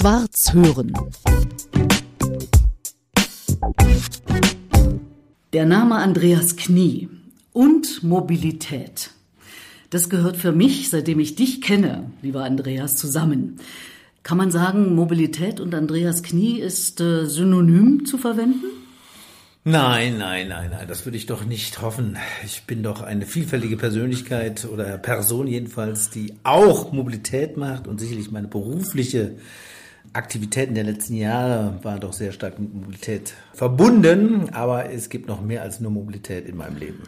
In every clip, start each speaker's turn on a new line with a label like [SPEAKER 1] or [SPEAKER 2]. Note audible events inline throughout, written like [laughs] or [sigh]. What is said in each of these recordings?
[SPEAKER 1] Schwarz hören. Der Name Andreas Knie und Mobilität. Das gehört für mich, seitdem ich dich kenne, lieber Andreas, zusammen. Kann man sagen, Mobilität und Andreas Knie ist äh, synonym zu verwenden?
[SPEAKER 2] Nein, nein, nein, nein, das würde ich doch nicht hoffen. Ich bin doch eine vielfältige Persönlichkeit oder Person jedenfalls, die auch Mobilität macht und sicherlich meine berufliche Aktivitäten der letzten Jahre waren doch sehr stark mit Mobilität verbunden, aber es gibt noch mehr als nur Mobilität in meinem Leben.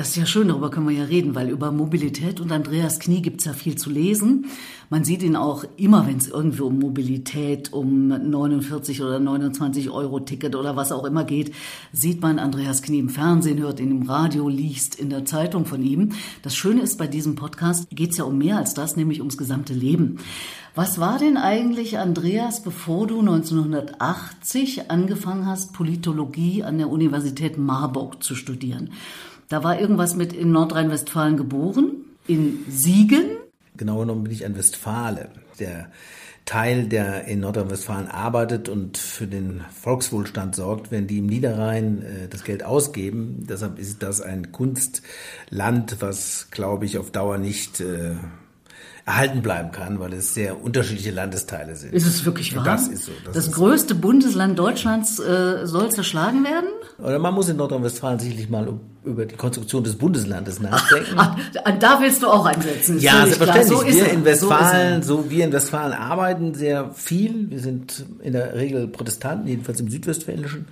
[SPEAKER 1] Das ist ja schön, darüber können wir ja reden, weil über Mobilität und Andreas Knie gibt es ja viel zu lesen. Man sieht ihn auch immer, wenn es irgendwie um Mobilität, um 49 oder 29 Euro Ticket oder was auch immer geht, sieht man Andreas Knie im Fernsehen, hört ihn im Radio, liest in der Zeitung von ihm. Das Schöne ist, bei diesem Podcast geht es ja um mehr als das, nämlich ums gesamte Leben. Was war denn eigentlich, Andreas, bevor du 1980 angefangen hast, Politologie an der Universität Marburg zu studieren? Da war irgendwas mit in Nordrhein-Westfalen geboren, in Siegen.
[SPEAKER 2] Genau genommen bin ich ein Westfale, der Teil, der in Nordrhein-Westfalen arbeitet und für den Volkswohlstand sorgt, wenn die im Niederrhein äh, das Geld ausgeben. Deshalb ist das ein Kunstland, was, glaube ich, auf Dauer nicht äh, erhalten bleiben kann, weil es sehr unterschiedliche Landesteile sind.
[SPEAKER 1] Ist es wirklich wahr?
[SPEAKER 2] Das ist so.
[SPEAKER 1] Das, das größte so. Bundesland Deutschlands äh, soll zerschlagen werden?
[SPEAKER 2] Oder man muss in Nordrhein-Westfalen sicherlich mal über die Konstruktion des Bundeslandes nachdenken.
[SPEAKER 1] Ach, da willst du auch einsetzen.
[SPEAKER 2] Ja, selbstverständlich. So wir in Westfalen, so, so wir in Westfalen arbeiten sehr viel. Wir sind in der Regel Protestanten, jedenfalls im Südwestfälischen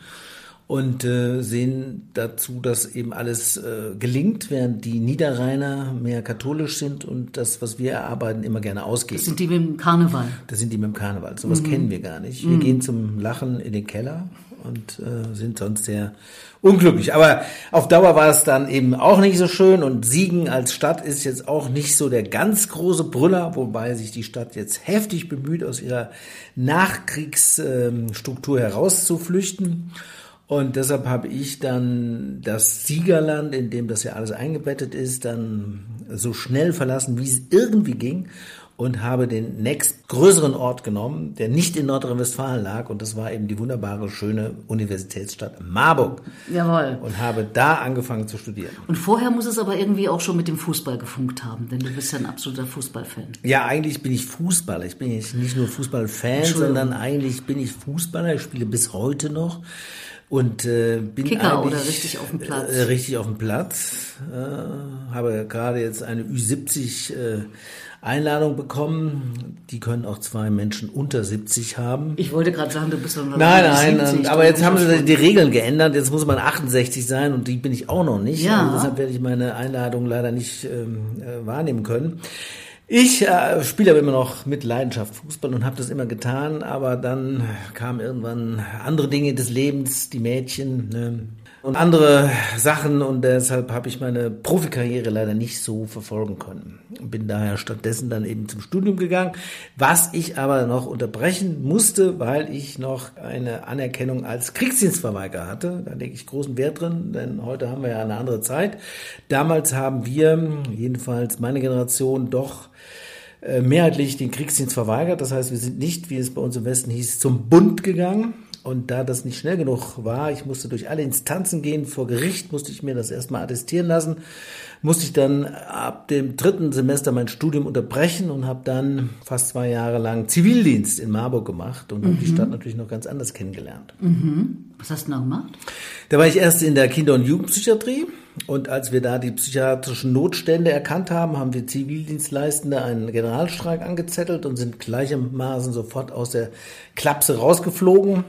[SPEAKER 2] und äh, sehen dazu, dass eben alles äh, gelingt, während die Niederrheiner mehr katholisch sind und das, was wir erarbeiten, immer gerne ausgeben.
[SPEAKER 1] Das sind die mit dem Karneval.
[SPEAKER 2] Das sind die mit dem Karneval. Sowas mhm. kennen wir gar nicht. Wir mhm. gehen zum Lachen in den Keller und äh, sind sonst sehr unglücklich. Aber auf Dauer war es dann eben auch nicht so schön und Siegen als Stadt ist jetzt auch nicht so der ganz große Brüller, wobei sich die Stadt jetzt heftig bemüht, aus ihrer Nachkriegsstruktur herauszuflüchten. Und deshalb habe ich dann das Siegerland, in dem das ja alles eingebettet ist, dann so schnell verlassen, wie es irgendwie ging und habe den nächstgrößeren Ort genommen, der nicht in Nordrhein-Westfalen lag und das war eben die wunderbare, schöne Universitätsstadt Marburg.
[SPEAKER 1] Jawohl.
[SPEAKER 2] Und habe da angefangen zu studieren.
[SPEAKER 1] Und vorher muss es aber irgendwie auch schon mit dem Fußball gefunkt haben, denn du bist ja ein absoluter Fußballfan.
[SPEAKER 2] Ja, eigentlich bin ich Fußballer. Ich bin nicht nur Fußballfan, sondern eigentlich bin ich Fußballer. Ich spiele bis heute noch und äh, bin
[SPEAKER 1] Kicker oder richtig auf dem Platz?
[SPEAKER 2] Äh, richtig auf dem Platz. Äh, habe gerade jetzt eine Ü70 äh, Einladung bekommen. Die können auch zwei Menschen unter 70 haben.
[SPEAKER 1] Ich wollte gerade sagen, du bist doch
[SPEAKER 2] noch Nein, nein, 70, aber jetzt haben sie die Regeln geändert. Jetzt muss man 68 sein und die bin ich auch noch nicht. Ja. Also deshalb werde ich meine Einladung leider nicht ähm, äh, wahrnehmen können. Ich äh, spiele aber immer noch mit Leidenschaft Fußball und habe das immer getan, aber dann kamen irgendwann andere Dinge des Lebens, die Mädchen ne, und andere Sachen und deshalb habe ich meine Profikarriere leider nicht so verfolgen können. Bin daher stattdessen dann eben zum Studium gegangen, was ich aber noch unterbrechen musste, weil ich noch eine Anerkennung als Kriegsdienstverweigerer hatte. Da lege ich großen Wert drin, denn heute haben wir ja eine andere Zeit. Damals haben wir, jedenfalls meine Generation, doch äh, mehrheitlich den Kriegsdienst verweigert. Das heißt, wir sind nicht, wie es bei uns im Westen hieß, zum Bund gegangen. Und da das nicht schnell genug war, ich musste durch alle Instanzen gehen, vor Gericht musste ich mir das erstmal attestieren lassen, musste ich dann ab dem dritten Semester mein Studium unterbrechen und habe dann fast zwei Jahre lang Zivildienst in Marburg gemacht und mhm. habe die Stadt natürlich noch ganz anders kennengelernt.
[SPEAKER 1] Mhm. Was hast du da gemacht?
[SPEAKER 2] Da war ich erst in der Kinder- und Jugendpsychiatrie und als wir da die psychiatrischen Notstände erkannt haben, haben wir Zivildienstleistende einen Generalstreik angezettelt und sind gleichermaßen sofort aus der Klapse rausgeflogen.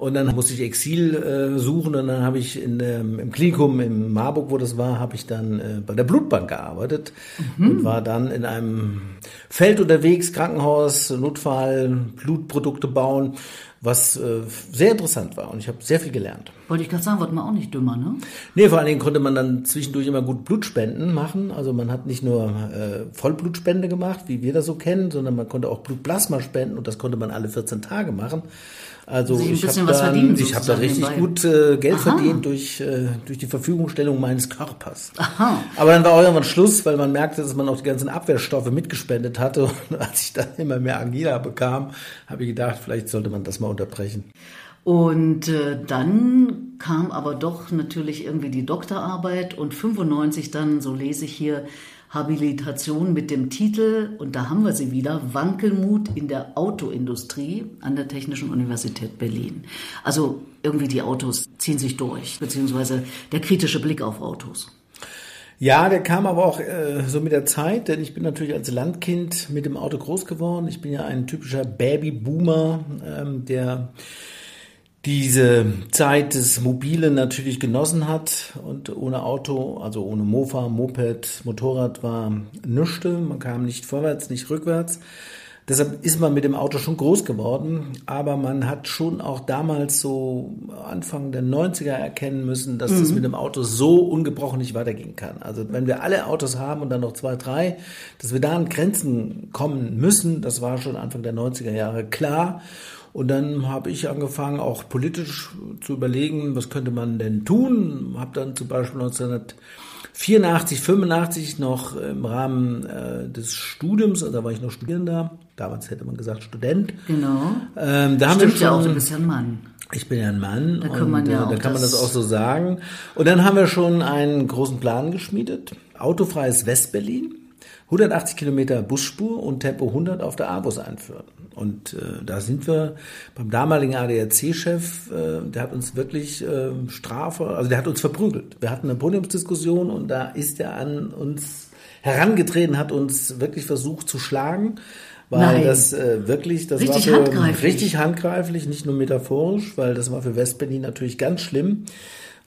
[SPEAKER 2] Und dann musste ich Exil äh, suchen und dann habe ich in, ähm, im Klinikum in Marburg, wo das war, habe ich dann äh, bei der Blutbank gearbeitet mhm. und war dann in einem Feld unterwegs, Krankenhaus, Notfall, Blutprodukte bauen was äh, sehr interessant war und ich habe sehr viel gelernt.
[SPEAKER 1] Wollte ich gerade sagen, wird man auch nicht dümmer, ne?
[SPEAKER 2] Nee, vor allen Dingen konnte man dann zwischendurch immer gut Blutspenden machen. Also man hat nicht nur äh, Vollblutspende gemacht, wie wir das so kennen, sondern man konnte auch Blutplasma spenden und das konnte man alle 14 Tage machen. Also ich habe da, ich hab da richtig nebenbei. gut äh, Geld Aha. verdient durch, äh, durch die Verfügungstellung meines Körpers. Aha. Aber dann war auch irgendwann Schluss, weil man merkte, dass man auch die ganzen Abwehrstoffe mitgespendet hatte. [laughs] Und als ich dann immer mehr Angina bekam, habe ich gedacht, vielleicht sollte man das mal unterbrechen.
[SPEAKER 1] Und äh, dann kam aber doch natürlich irgendwie die Doktorarbeit und 95 dann, so lese ich hier, Habilitation mit dem Titel, und da haben wir sie wieder, Wankelmut in der Autoindustrie an der Technischen Universität Berlin. Also irgendwie die Autos ziehen sich durch, beziehungsweise der kritische Blick auf Autos.
[SPEAKER 2] Ja, der kam aber auch äh, so mit der Zeit, denn ich bin natürlich als Landkind mit dem Auto groß geworden. Ich bin ja ein typischer Babyboomer, ähm, der diese Zeit des Mobilen natürlich genossen hat und ohne Auto, also ohne Mofa, Moped, Motorrad war nichts. Man kam nicht vorwärts, nicht rückwärts. Deshalb ist man mit dem Auto schon groß geworden, aber man hat schon auch damals so Anfang der 90er erkennen müssen, dass mhm. das mit dem Auto so ungebrochen nicht weitergehen kann. Also wenn wir alle Autos haben und dann noch zwei, drei, dass wir da an Grenzen kommen müssen, das war schon Anfang der 90er Jahre klar. Und dann habe ich angefangen, auch politisch zu überlegen, was könnte man denn tun. Habe dann zum Beispiel 1984, 85 noch im Rahmen äh, des Studiums, also da war ich noch Studierender, damals hätte man gesagt Student.
[SPEAKER 1] Genau.
[SPEAKER 2] Ähm, da
[SPEAKER 1] Stimmt haben wir schon, ja auch, du bist ja ein Mann.
[SPEAKER 2] Ich bin ja ein Mann
[SPEAKER 1] da kann man, ja
[SPEAKER 2] äh, da kann man das auch so sagen. Und dann haben wir schon einen großen Plan geschmiedet. Autofreies Westberlin. 180 Kilometer Busspur und Tempo 100 auf der A-Bus einführen. Und äh, da sind wir beim damaligen ADAC-Chef, äh, der hat uns wirklich äh, Strafe, also der hat uns verprügelt. Wir hatten eine Podiumsdiskussion und da ist er an uns herangetreten, hat uns wirklich versucht zu schlagen. Weil Nein. das äh, wirklich, das
[SPEAKER 1] richtig
[SPEAKER 2] war
[SPEAKER 1] für, handgreiflich.
[SPEAKER 2] richtig handgreiflich, nicht nur metaphorisch, weil das war für Westberlin natürlich ganz schlimm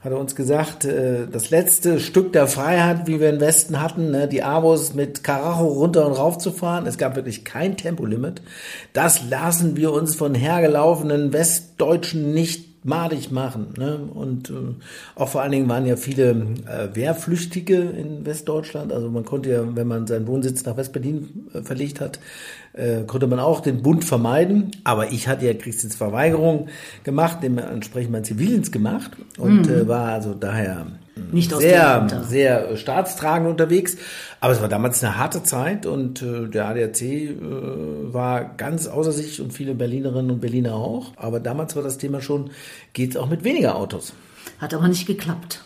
[SPEAKER 2] hat er uns gesagt, äh, das letzte Stück der Freiheit, wie wir im Westen hatten, ne, die Abos mit Karacho runter und rauf zu fahren. Es gab wirklich kein Tempolimit. Das lassen wir uns von hergelaufenen Westdeutschen nicht madig machen. Ne? Und äh, auch vor allen Dingen waren ja viele äh, Wehrflüchtige in Westdeutschland. Also man konnte ja, wenn man seinen Wohnsitz nach Westberlin äh, verlegt hat, äh, konnte man auch den Bund vermeiden. Aber ich hatte ja Kriegsdienstverweigerung gemacht, dementsprechend mein Zivildienst gemacht und mhm. äh, war also daher
[SPEAKER 1] nicht
[SPEAKER 2] sehr, sehr staatstragend unterwegs. Aber es war damals eine harte Zeit und äh, der ADAC äh, war ganz außer sich und viele Berlinerinnen und Berliner auch. Aber damals war das Thema schon, geht's auch mit weniger Autos.
[SPEAKER 1] Hat aber nicht geklappt.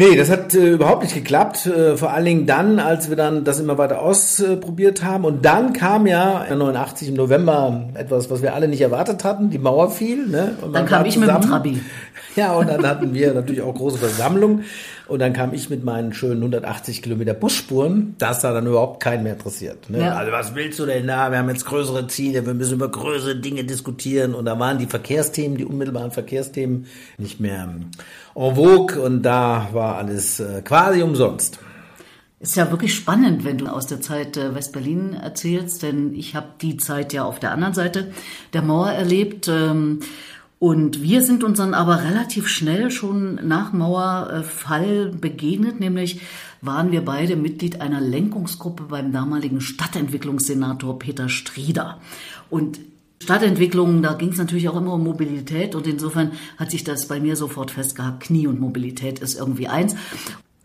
[SPEAKER 2] Nee, das hat äh, überhaupt nicht geklappt. Äh, vor allen Dingen dann, als wir dann das immer weiter ausprobiert haben. Und dann kam ja 89 im November etwas, was wir alle nicht erwartet hatten. Die Mauer fiel. Ne?
[SPEAKER 1] Dann kam ich zusammen. mit dem Trabi. [laughs]
[SPEAKER 2] Ja, und dann hatten wir natürlich auch große Versammlung. Und dann kam ich mit meinen schönen 180 Kilometer Busspuren. Das hat dann überhaupt keinen mehr interessiert. Ne? Ja. Also was willst du denn da? Wir haben jetzt größere Ziele, wir müssen über größere Dinge diskutieren. Und da waren die Verkehrsthemen, die unmittelbaren Verkehrsthemen nicht mehr en vogue. Und da war alles äh, quasi umsonst.
[SPEAKER 1] Ist ja wirklich spannend, wenn du aus der Zeit äh, Westberlin erzählst, denn ich habe die Zeit ja auf der anderen Seite der Mauer erlebt. Und wir sind uns dann aber relativ schnell schon nach Mauerfall begegnet, nämlich waren wir beide Mitglied einer Lenkungsgruppe beim damaligen Stadtentwicklungssenator Peter Strieder. Und Stadtentwicklung, da ging es natürlich auch immer um Mobilität und insofern hat sich das bei mir sofort festgehabt, Knie und Mobilität ist irgendwie eins.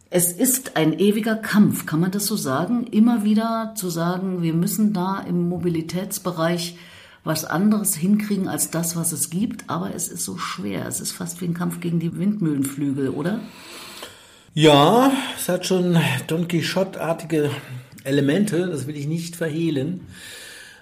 [SPEAKER 1] Es ist ein ewiger Kampf, kann man das so sagen? Immer wieder zu sagen, wir müssen da im Mobilitätsbereich was anderes hinkriegen als das, was es gibt, aber es ist so schwer. Es ist fast wie ein Kampf gegen die Windmühlenflügel, oder?
[SPEAKER 2] Ja, es hat schon Don Quixote-artige Elemente, das will ich nicht verhehlen.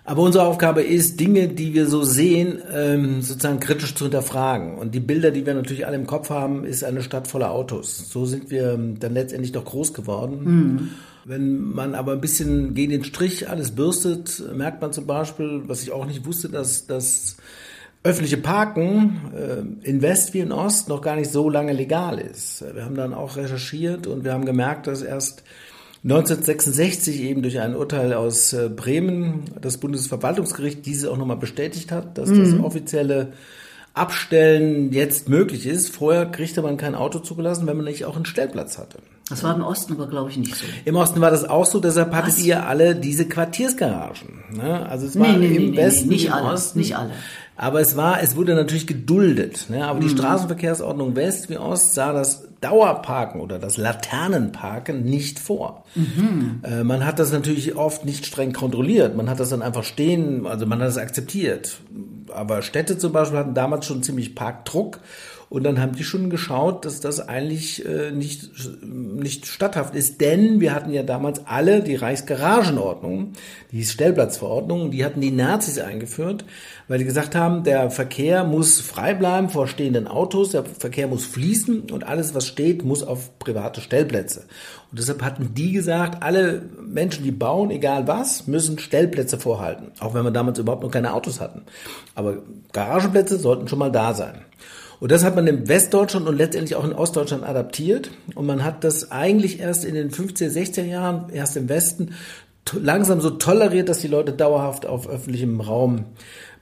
[SPEAKER 2] Aber unsere Aufgabe ist, Dinge, die wir so sehen, ähm, sozusagen kritisch zu hinterfragen. Und die Bilder, die wir natürlich alle im Kopf haben, ist eine Stadt voller Autos. So sind wir dann letztendlich doch groß geworden. Mhm. Wenn man aber ein bisschen gegen den Strich alles bürstet, merkt man zum Beispiel, was ich auch nicht wusste, dass das öffentliche Parken äh, in West wie in Ost noch gar nicht so lange legal ist. Wir haben dann auch recherchiert und wir haben gemerkt, dass erst 1966 eben durch ein Urteil aus äh, Bremen das Bundesverwaltungsgericht diese auch nochmal bestätigt hat, dass mhm. das offizielle Abstellen jetzt möglich ist. Vorher kriegte man kein Auto zugelassen, wenn man nicht auch einen Stellplatz hatte.
[SPEAKER 1] Das war im Osten aber, glaube ich, nicht so.
[SPEAKER 2] Im Osten war das auch so, deshalb hattet Was? ihr alle diese Quartiersgaragen. Ne? Also es war nee, nee, im nee, Westen,
[SPEAKER 1] nicht
[SPEAKER 2] im
[SPEAKER 1] alle,
[SPEAKER 2] Osten.
[SPEAKER 1] Nicht alle.
[SPEAKER 2] Aber es war, es wurde natürlich geduldet. Ne? Aber die mhm. Straßenverkehrsordnung West wie Ost sah das Dauerparken oder das Laternenparken nicht vor. Mhm. Äh, man hat das natürlich oft nicht streng kontrolliert. Man hat das dann einfach stehen, also man hat das akzeptiert. Aber Städte zum Beispiel hatten damals schon ziemlich Parkdruck und dann haben die schon geschaut, dass das eigentlich äh, nicht, nicht statthaft ist. Denn wir hatten ja damals alle die Reichsgaragenordnung, die Stellplatzverordnung, die hatten die Nazis eingeführt, weil die gesagt haben, der Verkehr muss frei bleiben vor stehenden Autos, der Verkehr muss fließen und alles, was steht, muss auf private Stellplätze. Und deshalb hatten die gesagt, alle Menschen, die bauen, egal was, müssen Stellplätze vorhalten. Auch wenn wir damals überhaupt noch keine Autos hatten. Aber Garagenplätze sollten schon mal da sein. Und das hat man in Westdeutschland und letztendlich auch in Ostdeutschland adaptiert. Und man hat das eigentlich erst in den 15, 16 Jahren, erst im Westen, langsam so toleriert, dass die Leute dauerhaft auf öffentlichem Raum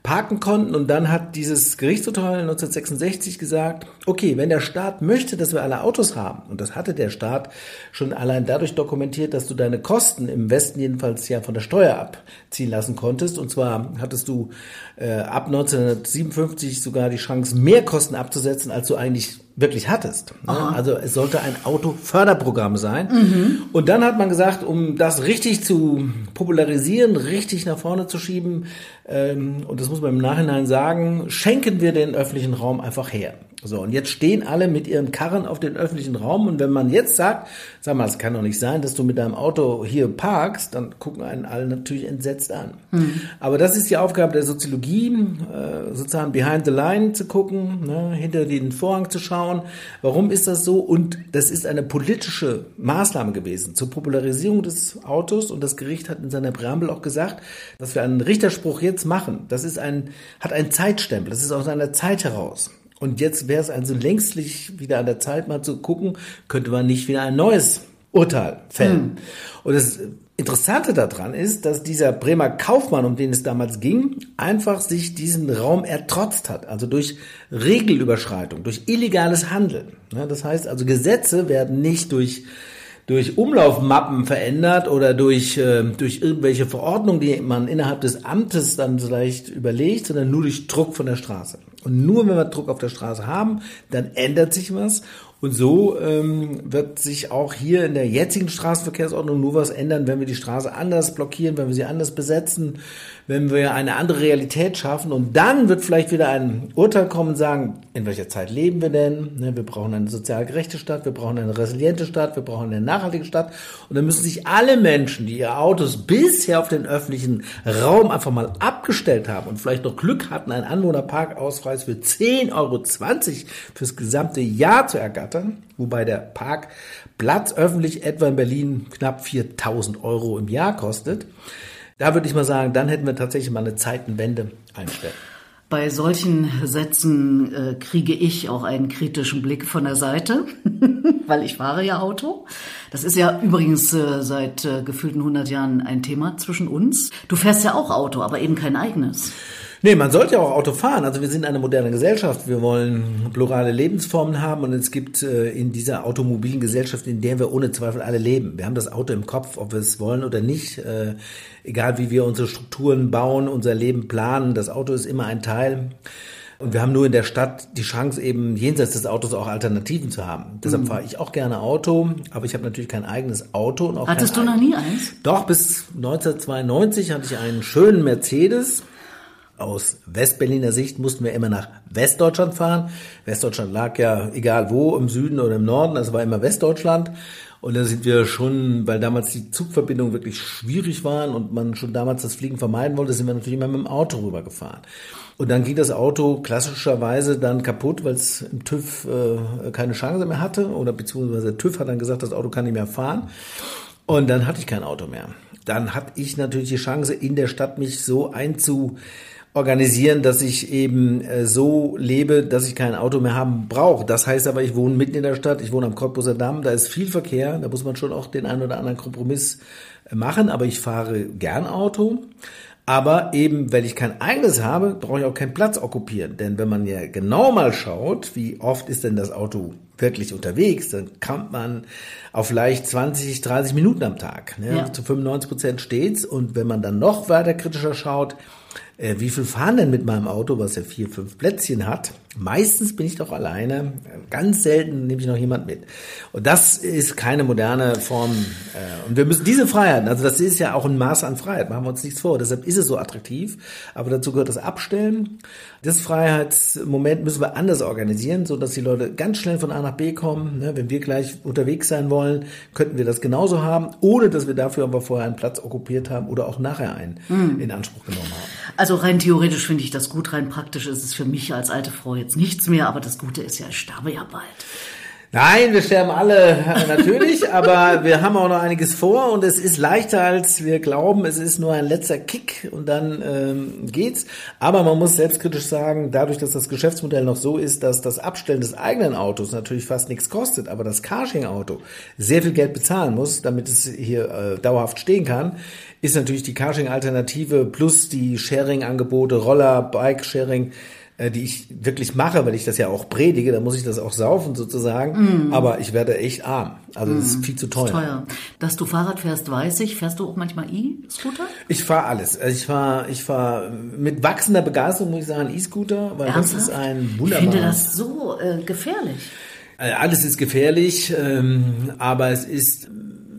[SPEAKER 2] parken konnten. Und dann hat dieses Gerichtsurteil 1966 gesagt, okay, wenn der Staat möchte, dass wir alle Autos haben, und das hatte der Staat schon allein dadurch dokumentiert, dass du deine Kosten im Westen jedenfalls ja von der Steuer abziehen lassen konntest. Und zwar hattest du äh, ab 1957 sogar die Chance, mehr Kosten abzusetzen, als du eigentlich wirklich hattest. Ne? Also es sollte ein Autoförderprogramm sein. Mhm. Und dann hat man gesagt, um das richtig zu popularisieren, richtig nach vorne zu schieben, ähm, und das muss man im Nachhinein sagen, schenken wir den öffentlichen Raum einfach her. So, und jetzt stehen alle mit ihren Karren auf den öffentlichen Raum und wenn man jetzt sagt, sag mal, es kann doch nicht sein, dass du mit deinem Auto hier parkst, dann gucken einen alle natürlich entsetzt an. Mhm. Aber das ist die Aufgabe der Soziologie, äh, sozusagen behind the line zu gucken, ne, hinter den Vorhang zu schauen. Warum ist das so? Und das ist eine politische Maßnahme gewesen zur Popularisierung des Autos und das Gericht hat in seiner Präambel auch gesagt, dass wir einen Richterspruch jetzt machen. Das ist ein, hat einen Zeitstempel, das ist aus einer Zeit heraus. Und jetzt wäre es also längstlich wieder an der Zeit, mal zu gucken, könnte man nicht wieder ein neues Urteil fällen. Mhm. Und das Interessante daran ist, dass dieser Bremer Kaufmann, um den es damals ging, einfach sich diesen Raum ertrotzt hat. Also durch Regelüberschreitung, durch illegales Handeln. Das heißt also, Gesetze werden nicht durch durch Umlaufmappen verändert oder durch, äh, durch irgendwelche Verordnungen, die man innerhalb des Amtes dann vielleicht überlegt, sondern nur durch Druck von der Straße. Und nur wenn wir Druck auf der Straße haben, dann ändert sich was und so ähm, wird sich auch hier in der jetzigen Straßenverkehrsordnung nur was ändern, wenn wir die Straße anders blockieren, wenn wir sie anders besetzen, wenn wir eine andere Realität schaffen. Und dann wird vielleicht wieder ein Urteil kommen und sagen, in welcher Zeit leben wir denn? Ne, wir brauchen eine sozial gerechte Stadt, wir brauchen eine resiliente Stadt, wir brauchen eine nachhaltige Stadt. Und dann müssen sich alle Menschen, die ihre Autos bisher auf den öffentlichen Raum einfach mal abgestellt haben und vielleicht noch Glück hatten, einen Anwohnerparkausweis für 10,20 Euro fürs gesamte Jahr zu ergattern, ergattern, wobei der Parkplatz öffentlich etwa in Berlin knapp 4000 Euro im Jahr kostet. Da würde ich mal sagen, dann hätten wir tatsächlich mal eine Zeitenwende einstellen.
[SPEAKER 1] Bei solchen Sätzen äh, kriege ich auch einen kritischen Blick von der Seite, [laughs] weil ich fahre ja Auto. Das ist ja übrigens äh, seit äh, gefühlten 100 Jahren ein Thema zwischen uns. Du fährst ja auch Auto, aber eben kein eigenes.
[SPEAKER 2] Nee, man sollte ja auch Auto fahren. Also wir sind eine moderne Gesellschaft. Wir wollen plurale Lebensformen haben und es gibt äh, in dieser automobilen Gesellschaft, in der wir ohne Zweifel alle leben. Wir haben das Auto im Kopf, ob wir es wollen oder nicht. Äh, egal wie wir unsere Strukturen bauen, unser Leben planen, das Auto ist immer ein Teil. Und wir haben nur in der Stadt die Chance, eben jenseits des Autos auch Alternativen zu haben. Deshalb mhm. fahre ich auch gerne Auto, aber ich habe natürlich kein eigenes Auto. Und auch
[SPEAKER 1] Hattest du noch nie eins?
[SPEAKER 2] Doch, bis 1992 hatte ich einen schönen Mercedes aus Westberliner Sicht mussten wir immer nach Westdeutschland fahren. Westdeutschland lag ja egal wo, im Süden oder im Norden, das war immer Westdeutschland. Und da sind wir schon, weil damals die Zugverbindungen wirklich schwierig waren und man schon damals das Fliegen vermeiden wollte, sind wir natürlich immer mit dem Auto rübergefahren. Und dann ging das Auto klassischerweise dann kaputt, weil es im TÜV äh, keine Chance mehr hatte. Oder beziehungsweise der TÜV hat dann gesagt, das Auto kann nicht mehr fahren. Und dann hatte ich kein Auto mehr. Dann hatte ich natürlich die Chance, in der Stadt mich so einzu organisieren, dass ich eben äh, so lebe, dass ich kein Auto mehr haben brauche. Das heißt aber, ich wohne mitten in der Stadt, ich wohne am Cottbuser Damm, da ist viel Verkehr, da muss man schon auch den einen oder anderen Kompromiss äh, machen, aber ich fahre gern Auto. Aber eben, weil ich kein eigenes habe, brauche ich auch keinen Platz okkupieren. Denn wenn man ja genau mal schaut, wie oft ist denn das Auto wirklich unterwegs, dann kommt man auf vielleicht 20, 30 Minuten am Tag. Ne? Ja. Zu 95 Prozent steht's. Und wenn man dann noch weiter kritischer schaut, äh, wie viel fahren denn mit meinem Auto, was ja vier, fünf Plätzchen hat? Meistens bin ich doch alleine. Ganz selten nehme ich noch jemand mit. Und das ist keine moderne Form. Äh, und wir müssen diese Freiheiten, also das ist ja auch ein Maß an Freiheit, machen wir uns nichts vor. Deshalb ist es so attraktiv. Aber dazu gehört das Abstellen. Das Freiheitsmoment müssen wir anders organisieren, so dass die Leute ganz schnell von A nach B kommen. Ne, wenn wir gleich unterwegs sein wollen, könnten wir das genauso haben, ohne dass wir dafür aber vorher einen Platz okkupiert haben oder auch nachher einen mhm. in Anspruch genommen haben.
[SPEAKER 1] Also rein theoretisch finde ich das gut, rein praktisch ist es für mich als alte Frau jetzt nichts mehr, aber das Gute ist ja, ich sterbe ja bald.
[SPEAKER 2] Nein, wir sterben alle äh, natürlich, [laughs] aber wir haben auch noch einiges vor und es ist leichter, als wir glauben. Es ist nur ein letzter Kick und dann ähm, geht's. Aber man muss selbstkritisch sagen, dadurch, dass das Geschäftsmodell noch so ist, dass das Abstellen des eigenen Autos natürlich fast nichts kostet, aber das Carsharing-Auto sehr viel Geld bezahlen muss, damit es hier äh, dauerhaft stehen kann, ist natürlich die Carsharing-Alternative plus die Sharing-Angebote, Roller, Bike-Sharing die ich wirklich mache, weil ich das ja auch predige, dann muss ich das auch saufen sozusagen. Mm. Aber ich werde echt arm. Also mm. das ist mm. viel zu teuer. teuer.
[SPEAKER 1] Dass du Fahrrad fährst, weiß ich. Fährst du auch manchmal E-Scooter?
[SPEAKER 2] Ich fahre alles. Also ich fahre ich fahr mit wachsender Begeisterung, muss ich sagen, E-Scooter, weil Ernsthaft? das ist ein wunderbarer...
[SPEAKER 1] Ich finde das so äh, gefährlich.
[SPEAKER 2] Äh, alles ist gefährlich, ähm, aber es ist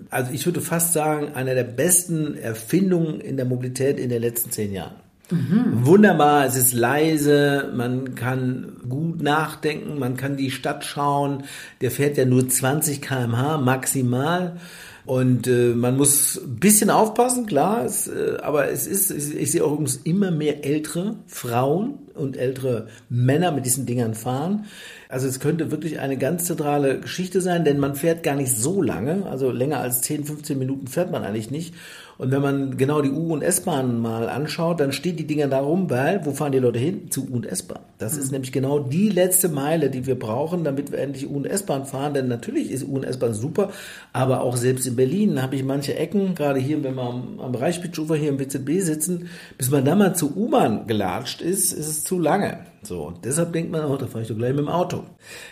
[SPEAKER 2] also ich würde fast sagen, eine der besten Erfindungen in der Mobilität in den letzten zehn Jahren. Mhm. Wunderbar, es ist leise, man kann gut nachdenken, man kann die Stadt schauen. Der fährt ja nur 20 km/h maximal. Und äh, man muss ein bisschen aufpassen, klar, es, äh, aber es ist, ich, ich sehe auch übrigens immer mehr ältere Frauen und ältere Männer mit diesen Dingern fahren. Also es könnte wirklich eine ganz zentrale Geschichte sein, denn man fährt gar nicht so lange, also länger als 10, 15 Minuten fährt man eigentlich nicht. Und wenn man genau die U- und S-Bahn mal anschaut, dann stehen die Dinger da rum, weil, wo fahren die Leute hin? Zu U- und S-Bahn. Das mhm. ist nämlich genau die letzte Meile, die wir brauchen, damit wir endlich U- und S-Bahn fahren. Denn natürlich ist U- und S-Bahn super, aber auch selbst in Berlin habe ich manche Ecken, gerade hier, wenn wir am, am Reichsbitzufer hier im WZB sitzen, bis man da mal zur U-Bahn gelatscht ist, ist es zu lange. So, und deshalb denkt man, oh, da fahre ich doch gleich mit dem Auto.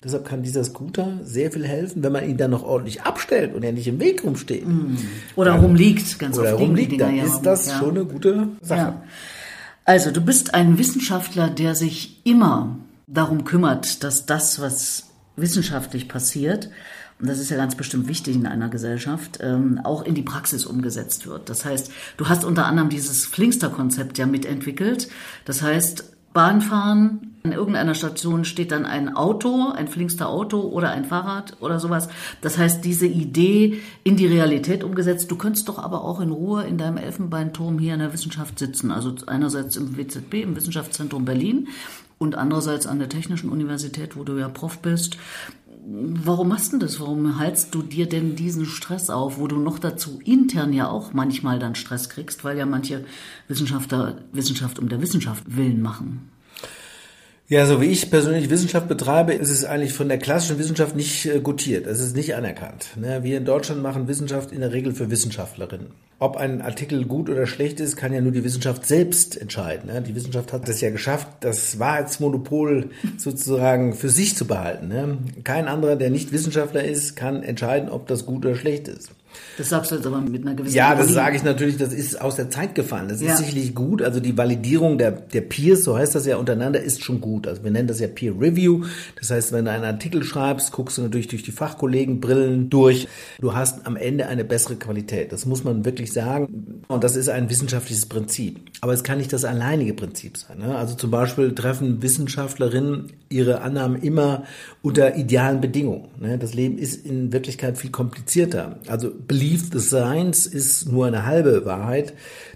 [SPEAKER 2] Deshalb kann dieser Scooter sehr viel helfen, wenn man ihn dann noch ordentlich abstellt und er nicht im Weg rumsteht. Mm.
[SPEAKER 1] Oder dann, rumliegt, ganz
[SPEAKER 2] Oder rumliegt, dann ja ist das ja. schon eine gute Sache. Ja.
[SPEAKER 1] Also, du bist ein Wissenschaftler, der sich immer darum kümmert, dass das, was wissenschaftlich passiert, und das ist ja ganz bestimmt wichtig in einer Gesellschaft, ähm, auch in die Praxis umgesetzt wird. Das heißt, du hast unter anderem dieses Flingster-Konzept ja mitentwickelt. Das heißt, Bahnfahren. An irgendeiner Station steht dann ein Auto, ein flinkster Auto oder ein Fahrrad oder sowas. Das heißt, diese Idee in die Realität umgesetzt. Du könntest doch aber auch in Ruhe in deinem Elfenbeinturm hier in der Wissenschaft sitzen. Also einerseits im WZB, im Wissenschaftszentrum Berlin und andererseits an der Technischen Universität, wo du ja Prof bist. Warum machst du das? Warum haltst du dir denn diesen Stress auf, wo du noch dazu intern ja auch manchmal dann Stress kriegst, weil ja manche Wissenschaftler Wissenschaft um der Wissenschaft willen machen?
[SPEAKER 2] Ja, so wie ich persönlich Wissenschaft betreibe, ist es eigentlich von der klassischen Wissenschaft nicht äh, gutiert. Es ist nicht anerkannt. Ne? Wir in Deutschland machen Wissenschaft in der Regel für Wissenschaftlerinnen. Ob ein Artikel gut oder schlecht ist, kann ja nur die Wissenschaft selbst entscheiden. Ne? Die Wissenschaft hat das ja geschafft, das Wahrheitsmonopol sozusagen für sich zu behalten. Ne? Kein anderer, der nicht Wissenschaftler ist, kann entscheiden, ob das gut oder schlecht ist.
[SPEAKER 1] Das sagst du jetzt aber mit einer gewissen
[SPEAKER 2] Ja, das sage ich natürlich, das ist aus der Zeit gefallen. Das ja. ist sicherlich gut. Also die Validierung der, der Peers, so heißt das ja untereinander, ist schon gut. Also wir nennen das ja Peer Review. Das heißt, wenn du einen Artikel schreibst, guckst du natürlich durch die Fachkollegen Brillen durch. Du hast am Ende eine bessere Qualität. Das muss man wirklich sagen. Und das ist ein wissenschaftliches Prinzip. Aber es kann nicht das alleinige Prinzip sein. Ne? Also zum Beispiel treffen Wissenschaftlerinnen ihre Annahmen immer unter idealen Bedingungen. Ne? Das Leben ist in Wirklichkeit viel komplizierter. Also Believe the Science ist nur eine halbe Wahrheit,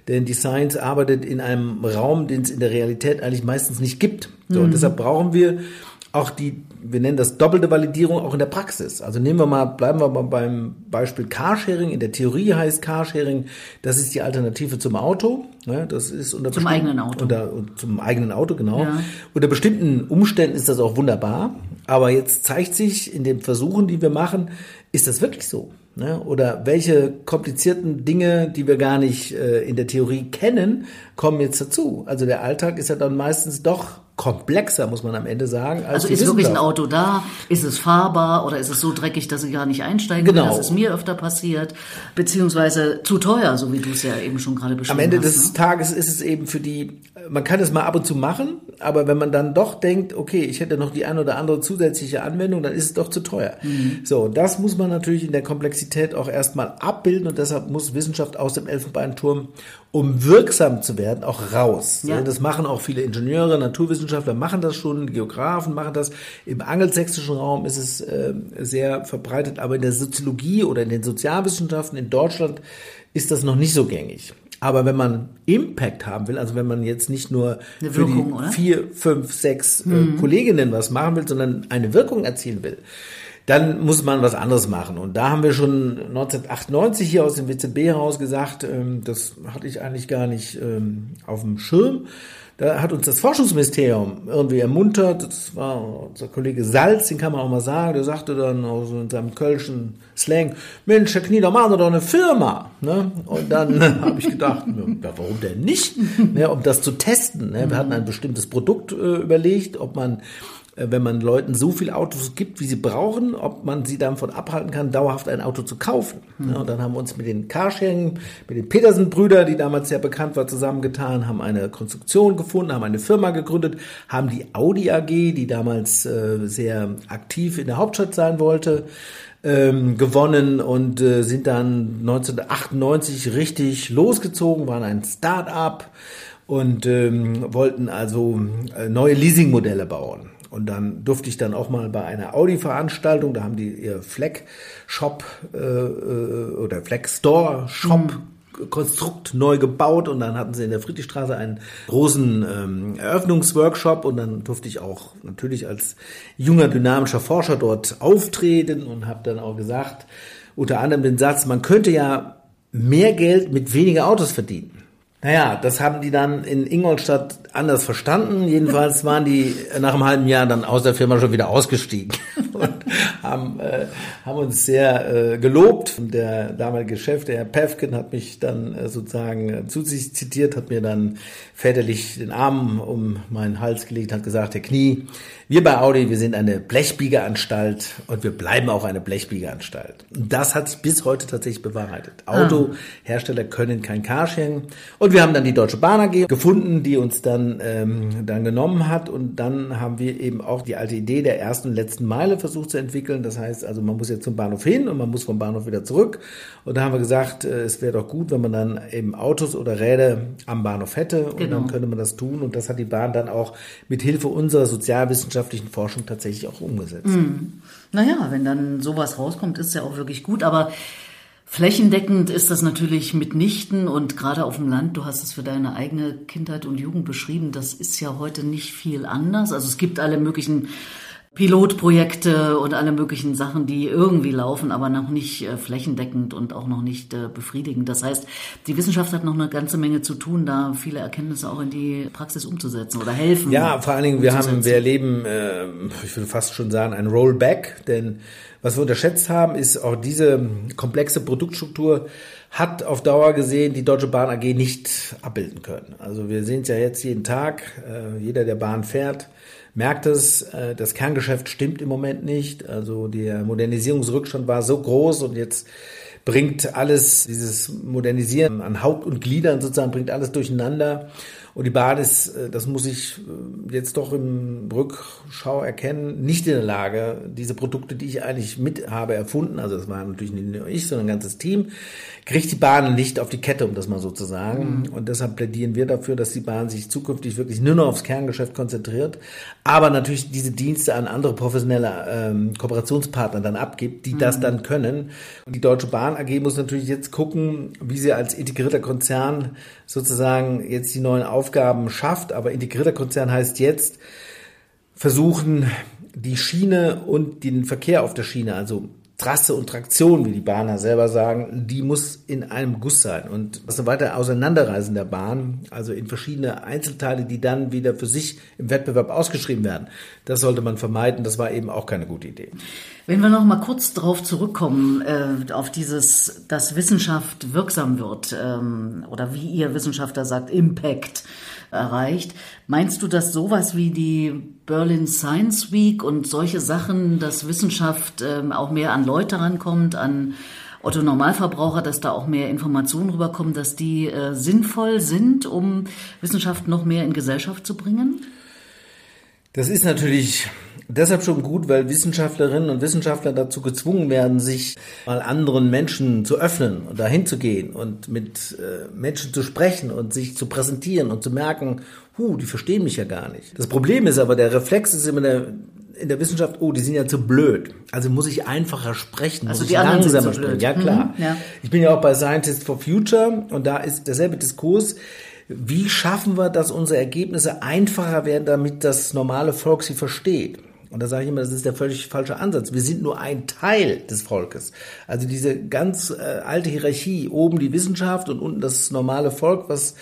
[SPEAKER 2] denn die Science arbeitet in einem Raum, den es in der Realität eigentlich meistens nicht gibt. So, mhm. und deshalb brauchen wir auch die, wir nennen das doppelte Validierung auch in der Praxis. Also nehmen wir mal, bleiben wir mal beim Beispiel Carsharing. In der Theorie heißt Carsharing, das ist die Alternative zum Auto. Ne? Das ist unter
[SPEAKER 1] zum eigenen Auto.
[SPEAKER 2] Unter, zum eigenen Auto, genau. Ja. Unter bestimmten Umständen ist das auch wunderbar. Aber jetzt zeigt sich in den Versuchen, die wir machen, ist das wirklich so? Ne? Oder welche komplizierten Dinge, die wir gar nicht äh, in der Theorie kennen, kommen jetzt dazu? Also der Alltag ist ja dann meistens doch komplexer, muss man am Ende sagen.
[SPEAKER 1] also ist wirklich ein Auto da? Ist es fahrbar oder ist es so dreckig, dass ich gar nicht einsteigen
[SPEAKER 2] genau.
[SPEAKER 1] will? Das ist mir öfter passiert. Beziehungsweise zu teuer, so wie du es ja eben schon gerade beschrieben
[SPEAKER 2] hast. Am Ende
[SPEAKER 1] hast,
[SPEAKER 2] des ne? Tages ist es eben für die, man kann es mal ab und zu machen, aber wenn man dann doch denkt, okay, ich hätte noch die ein oder andere zusätzliche Anwendung, dann ist es doch zu teuer. Mhm. So, das muss man natürlich in der Komplexität auch erstmal abbilden und deshalb muss Wissenschaft aus dem Elfenbeinturm, um wirksam zu werden, auch raus. Ja. Das machen auch viele Ingenieure, Naturwissenschaftler, Wissenschaftler machen das schon, Geografen machen das. Im angelsächsischen Raum ist es äh, sehr verbreitet, aber in der Soziologie oder in den Sozialwissenschaften in Deutschland ist das noch nicht so gängig. Aber wenn man Impact haben will, also wenn man jetzt nicht nur
[SPEAKER 1] Wirkung,
[SPEAKER 2] für die vier, fünf, sechs äh, mhm. Kolleginnen was machen will, sondern eine Wirkung erzielen will, dann muss man was anderes machen. Und da haben wir schon 1998 hier aus dem WZB-Haus gesagt, ähm, das hatte ich eigentlich gar nicht ähm, auf dem Schirm. Da hat uns das Forschungsministerium irgendwie ermuntert. Das war unser Kollege Salz, den kann man auch mal sagen. Der sagte dann auch so in seinem kölschen Slang, Mensch, Herr Knie, da machen Sie doch eine Firma. Ne? Und dann [laughs] habe ich gedacht, ja, warum denn nicht? Ne, um das zu testen. Ne? Wir hatten ein bestimmtes Produkt äh, überlegt, ob man wenn man Leuten so viele Autos gibt, wie sie brauchen, ob man sie davon abhalten kann, dauerhaft ein Auto zu kaufen. Mhm. Ja, und dann haben wir uns mit den Carsharing, mit den Petersen-Brüder, die damals sehr bekannt war, zusammengetan, haben eine Konstruktion gefunden, haben eine Firma gegründet, haben die Audi AG, die damals äh, sehr aktiv in der Hauptstadt sein wollte, ähm, gewonnen und äh, sind dann 1998 richtig losgezogen, waren ein Start-up und ähm, wollten also äh, neue Leasingmodelle bauen. Und dann durfte ich dann auch mal bei einer Audi-Veranstaltung, da haben die ihr Fleck-Shop äh, äh oder Fleck-Store-Shop mhm. Konstrukt neu gebaut und dann hatten sie in der Friedrichstraße einen großen ähm, Eröffnungsworkshop und dann durfte ich auch natürlich als junger dynamischer Forscher dort auftreten und habe dann auch gesagt, unter anderem den Satz, man könnte ja mehr Geld mit weniger Autos verdienen. Naja, das haben die dann in Ingolstadt anders verstanden. Jedenfalls waren die nach einem halben Jahr dann aus der Firma schon wieder ausgestiegen [laughs] und [laughs] haben, äh, haben uns sehr äh, gelobt. Der damalige Chef, der Herr Pevkin, hat mich dann äh, sozusagen äh, zu sich zitiert, hat mir dann väterlich den Arm um meinen Hals gelegt, hat gesagt, Herr Knie, wir bei Audi, wir sind eine Blechbiegeranstalt und wir bleiben auch eine Blechbiegeranstalt. Das hat sich bis heute tatsächlich bewahrheitet. Ah. Autohersteller können kein Carsharing. Und wir haben dann die Deutsche Bahn AG gefunden, die uns dann, ähm, dann genommen hat. Und dann haben wir eben auch die alte Idee der ersten und letzten Meile versucht zu entwickeln. Das heißt also, man muss jetzt zum Bahnhof hin und man muss vom Bahnhof wieder zurück. Und da haben wir gesagt, äh, es wäre doch gut, wenn man dann eben Autos oder Räder am Bahnhof hätte. Und genau. dann könnte man das tun. Und das hat die Bahn dann auch mit Hilfe unserer Sozialwissenschaft wissenschaftlichen Forschung tatsächlich auch umgesetzt. Mhm.
[SPEAKER 1] Naja, wenn dann sowas rauskommt, ist ja auch wirklich gut. Aber Flächendeckend ist das natürlich mitnichten und gerade auf dem Land, du hast es für deine eigene Kindheit und Jugend beschrieben, das ist ja heute nicht viel anders. Also es gibt alle möglichen Pilotprojekte und alle möglichen Sachen, die irgendwie laufen, aber noch nicht äh, flächendeckend und auch noch nicht äh, befriedigend. Das heißt, die Wissenschaft hat noch eine ganze Menge zu tun, da viele Erkenntnisse auch in die Praxis umzusetzen oder helfen.
[SPEAKER 2] Ja, vor allen Dingen, wir haben, wir erleben, äh, ich würde fast schon sagen, ein Rollback, denn was wir unterschätzt haben, ist auch diese komplexe Produktstruktur hat auf Dauer gesehen die Deutsche Bahn AG nicht abbilden können. Also wir sehen es ja jetzt jeden Tag, jeder der Bahn fährt, merkt es, äh, das Kerngeschäft stimmt im Moment nicht. Also der Modernisierungsrückstand war so groß und jetzt bringt alles, dieses Modernisieren an Haupt und Gliedern sozusagen, bringt alles durcheinander. Und die Bahn ist, äh, das muss ich äh, jetzt doch im Rückschau erkennen, nicht in der Lage, diese Produkte, die ich eigentlich mit habe erfunden, also das war natürlich nicht nur ich, sondern ein ganzes Team, kriegt die Bahn nicht auf die Kette, um das mal so zu sagen. Mhm. Und deshalb plädieren wir dafür, dass die Bahn sich zukünftig wirklich nur noch aufs Kerngeschäft konzentriert, aber natürlich diese Dienste an andere professionelle ähm, Kooperationspartner dann abgibt, die mhm. das dann können. Und die Deutsche Bahn AG muss natürlich jetzt gucken, wie sie als integrierter Konzern sozusagen jetzt die neuen Aufgaben schafft. Aber integrierter Konzern heißt jetzt versuchen, die Schiene und den Verkehr auf der Schiene, also Trasse und Traktion, wie die Bahner selber sagen, die muss in einem Guss sein. Und das ist weiter Auseinanderreisen der Bahn, also in verschiedene Einzelteile, die dann wieder für sich im Wettbewerb ausgeschrieben werden. Das sollte man vermeiden. Das war eben auch keine gute Idee.
[SPEAKER 1] Wenn wir noch mal kurz darauf zurückkommen, äh, auf dieses, dass Wissenschaft wirksam wird, ähm, oder wie ihr Wissenschaftler sagt, Impact erreicht. Meinst du, dass sowas wie die Berlin Science Week und solche Sachen, dass Wissenschaft ähm, auch mehr an Leute rankommt, an Otto Normalverbraucher, dass da auch mehr Informationen rüberkommen, dass die äh, sinnvoll sind, um Wissenschaft noch mehr in Gesellschaft zu bringen?
[SPEAKER 2] Das ist natürlich deshalb schon gut, weil Wissenschaftlerinnen und Wissenschaftler dazu gezwungen werden, sich mal anderen Menschen zu öffnen und dahin zu gehen und mit äh, Menschen zu sprechen und sich zu präsentieren und zu merken, hu, die verstehen mich ja gar nicht. Das Problem ist aber, der Reflex ist immer der, in der Wissenschaft, oh, die sind ja zu blöd. Also muss ich einfacher sprechen,
[SPEAKER 1] also
[SPEAKER 2] muss
[SPEAKER 1] die
[SPEAKER 2] ich
[SPEAKER 1] langsamer
[SPEAKER 2] langsamer sprechen. Ja, klar.
[SPEAKER 1] Mhm, ja.
[SPEAKER 2] Ich bin ja auch bei Scientists for Future und da ist derselbe Diskurs. Wie schaffen wir, dass unsere Ergebnisse einfacher werden, damit das normale Volk sie versteht? Und da sage ich immer, das ist der völlig falsche Ansatz. Wir sind nur ein Teil des Volkes. Also diese ganz äh, alte Hierarchie, oben die Wissenschaft und unten das normale Volk, was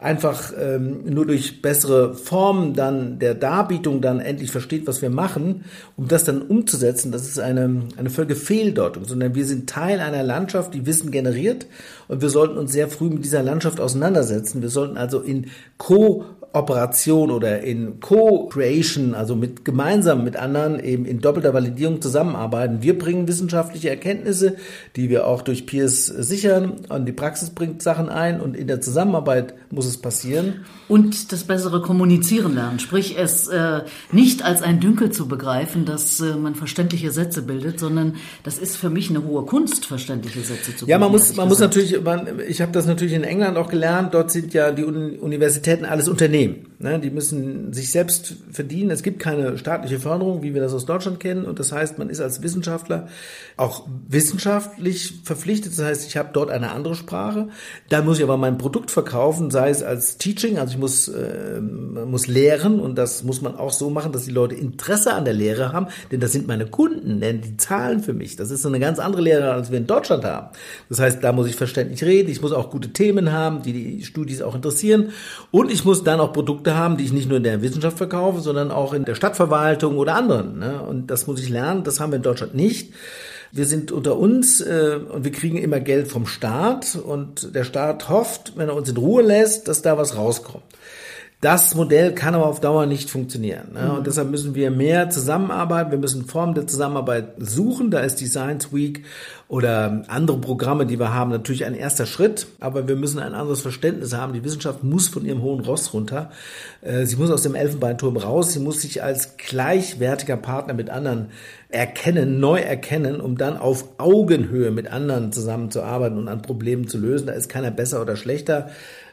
[SPEAKER 2] einfach ähm, nur durch bessere Formen dann der Darbietung dann endlich versteht, was wir machen, um das dann umzusetzen, das ist eine, eine völlige Fehldeutung, sondern wir sind Teil einer Landschaft, die Wissen generiert und wir sollten uns sehr früh mit dieser Landschaft auseinandersetzen. Wir sollten also in Co- Operation oder in Co-Creation, also mit gemeinsam mit anderen eben in doppelter Validierung zusammenarbeiten. Wir bringen wissenschaftliche Erkenntnisse, die wir auch durch Peers sichern und die Praxis bringt Sachen ein und in der Zusammenarbeit muss es passieren.
[SPEAKER 1] Und das bessere Kommunizieren lernen, sprich es äh, nicht als ein Dünkel zu begreifen, dass äh, man verständliche Sätze bildet, sondern das ist für mich eine hohe Kunst, verständliche Sätze zu bilden.
[SPEAKER 2] Ja, man muss, man muss natürlich, man, ich habe das natürlich in England auch gelernt, dort sind ja die Universitäten alles Unternehmen. Ne? Die müssen sich selbst verdienen. Es gibt keine staatliche Förderung, wie wir das aus Deutschland kennen. Und das heißt, man ist als Wissenschaftler auch wissenschaftlich verpflichtet. Das heißt, ich habe dort eine andere Sprache. Da muss ich aber mein Produkt verkaufen, sei es als Teaching, also ich muss, äh, muss lehren und das muss man auch so machen, dass die Leute Interesse an der Lehre haben, denn das sind meine Kunden, denn die zahlen für mich. Das ist eine ganz andere Lehre, als wir in Deutschland haben. Das heißt, da muss ich verständlich reden, ich muss auch gute Themen haben, die die Studis auch interessieren und ich muss dann auch Produkte haben, die ich nicht nur in der Wissenschaft verkaufe, sondern auch in der Stadtverwaltung oder anderen. Ne? Und das muss ich lernen, das haben wir in Deutschland nicht. Wir sind unter uns äh, und wir kriegen immer Geld vom Staat und der Staat hofft, wenn er uns in Ruhe lässt, dass da was rauskommt. Das Modell kann aber auf Dauer nicht funktionieren. Ne? Und deshalb müssen wir mehr zusammenarbeiten. Wir müssen Formen der Zusammenarbeit suchen. Da ist die Science Week oder andere Programme, die wir haben, natürlich ein erster Schritt. Aber wir müssen ein anderes Verständnis haben. Die Wissenschaft muss von ihrem hohen Ross runter. Äh, sie muss aus dem Elfenbeinturm raus. Sie muss sich als gleichwertiger Partner mit anderen erkennen, neu erkennen, um dann auf Augenhöhe mit anderen zusammenzuarbeiten und an Problemen zu lösen. Da ist keiner besser oder schlechter.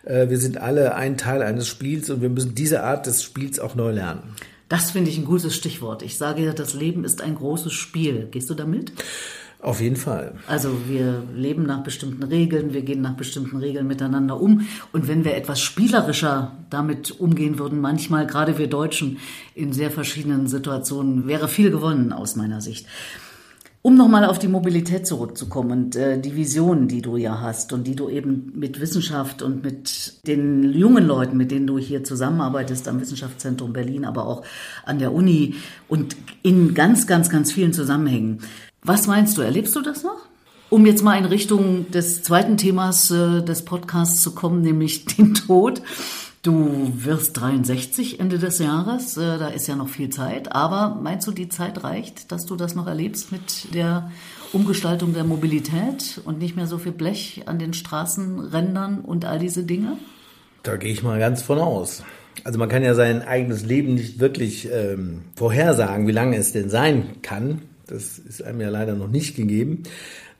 [SPEAKER 2] Äh, wir sind alle ein Teil eines Spiels und wir müssen diese Art des Spiels auch neu lernen.
[SPEAKER 1] Das finde ich ein gutes Stichwort. Ich sage ja, das Leben ist ein großes Spiel. Gehst du damit?
[SPEAKER 2] Auf jeden Fall.
[SPEAKER 1] Also wir leben nach bestimmten Regeln, wir gehen nach bestimmten Regeln miteinander um. Und wenn wir etwas spielerischer damit umgehen würden, manchmal, gerade wir Deutschen, in sehr verschiedenen Situationen, wäre viel gewonnen aus meiner Sicht. Um nochmal auf die Mobilität zurückzukommen und äh, die Vision, die du ja hast und die du eben mit Wissenschaft und mit den jungen Leuten, mit denen du hier zusammenarbeitest am Wissenschaftszentrum Berlin, aber auch an der Uni und in ganz, ganz, ganz vielen Zusammenhängen. Was meinst du, erlebst du das noch? Um jetzt mal in Richtung des zweiten Themas äh, des Podcasts zu kommen, nämlich [laughs] den Tod. Du wirst 63 Ende des Jahres, äh, da ist ja noch viel Zeit. Aber meinst du, die Zeit reicht, dass du das noch erlebst mit der Umgestaltung der Mobilität und nicht mehr so viel Blech an den Straßenrändern und all diese Dinge?
[SPEAKER 2] Da gehe ich mal ganz von aus. Also man kann ja sein eigenes Leben nicht wirklich ähm, vorhersagen, wie lange es denn sein kann. Das ist einem ja leider noch nicht gegeben.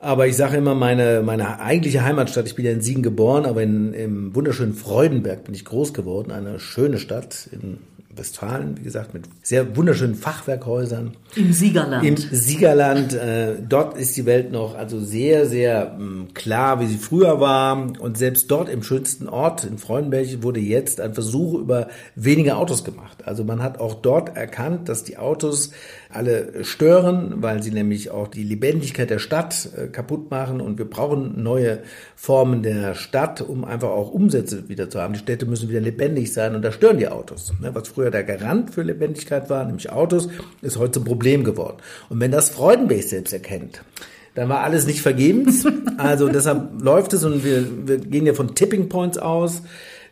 [SPEAKER 2] Aber ich sage immer, meine, meine eigentliche Heimatstadt, ich bin ja in Siegen geboren, aber in, im wunderschönen Freudenberg bin ich groß geworden, eine schöne Stadt in Westfalen, wie gesagt, mit sehr wunderschönen Fachwerkhäusern.
[SPEAKER 1] Im Siegerland.
[SPEAKER 2] Im Siegerland. Äh, dort ist die Welt noch also sehr, sehr mh, hm, klar, wie sie früher war. Und selbst dort im schönsten Ort in Freudenberg wurde jetzt ein Versuch über wenige Autos gemacht. Also man hat auch dort erkannt, dass die Autos alle stören, weil sie nämlich auch die Lebendigkeit der Stadt äh, kaputt machen und wir brauchen neue Formen der Stadt, um einfach auch Umsätze wieder zu haben. Die Städte müssen wieder lebendig sein und da stören die Autos. Ne, was früher der Garant für Lebendigkeit war, nämlich Autos, ist heute zum Problem geworden. Und wenn das Freudenberg selbst erkennt, dann war alles nicht vergebens. [laughs] Also deshalb läuft es und wir, wir gehen ja von Tipping Points aus.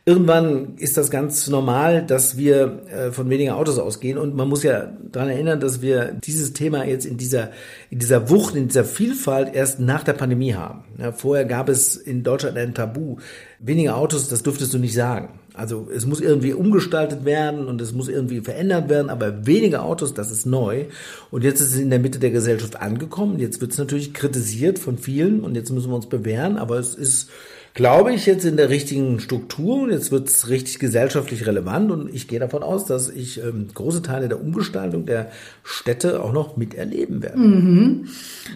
[SPEAKER 2] Irgendwann ist das ganz normal, dass wir äh, von weniger Autos ausgehen. Und man muss ja daran erinnern, dass wir dieses Thema jetzt in dieser, in dieser Wucht, in dieser Vielfalt erst nach der Pandemie haben. Ja, vorher gab es in Deutschland ein Tabu. Weniger Autos, das dürftest du nicht sagen. Also es muss irgendwie umgestaltet werden und es muss irgendwie verändert werden, aber weniger Autos, das ist neu. Und jetzt ist es in der Mitte der Gesellschaft angekommen. Jetzt wird es natürlich kritisiert von vielen und jetzt müssen wir uns bewähren, aber es ist glaube ich, jetzt in der richtigen Struktur und jetzt wird es richtig gesellschaftlich relevant und ich gehe davon aus, dass ich ähm, große Teile der Umgestaltung der Städte auch noch miterleben werde.
[SPEAKER 1] Mhm.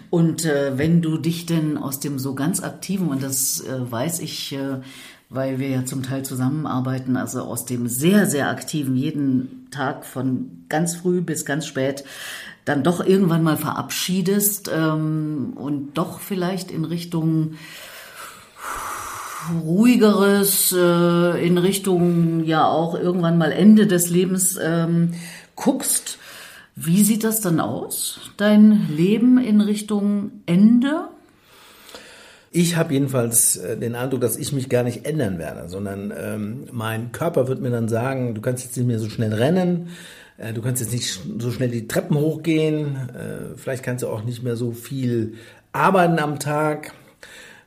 [SPEAKER 1] Und äh, wenn du dich denn aus dem so ganz aktiven, und das äh, weiß ich, äh, weil wir ja zum Teil zusammenarbeiten, also aus dem sehr, sehr aktiven, jeden Tag von ganz früh bis ganz spät, dann doch irgendwann mal verabschiedest ähm, und doch vielleicht in Richtung ruhigeres äh, in Richtung ja auch irgendwann mal Ende des Lebens ähm, guckst. Wie sieht das dann aus? Dein Leben in Richtung Ende?
[SPEAKER 2] Ich habe jedenfalls äh, den Eindruck, dass ich mich gar nicht ändern werde, sondern ähm, mein Körper wird mir dann sagen, du kannst jetzt nicht mehr so schnell rennen, äh, du kannst jetzt nicht so schnell die Treppen hochgehen, äh, vielleicht kannst du auch nicht mehr so viel arbeiten am Tag.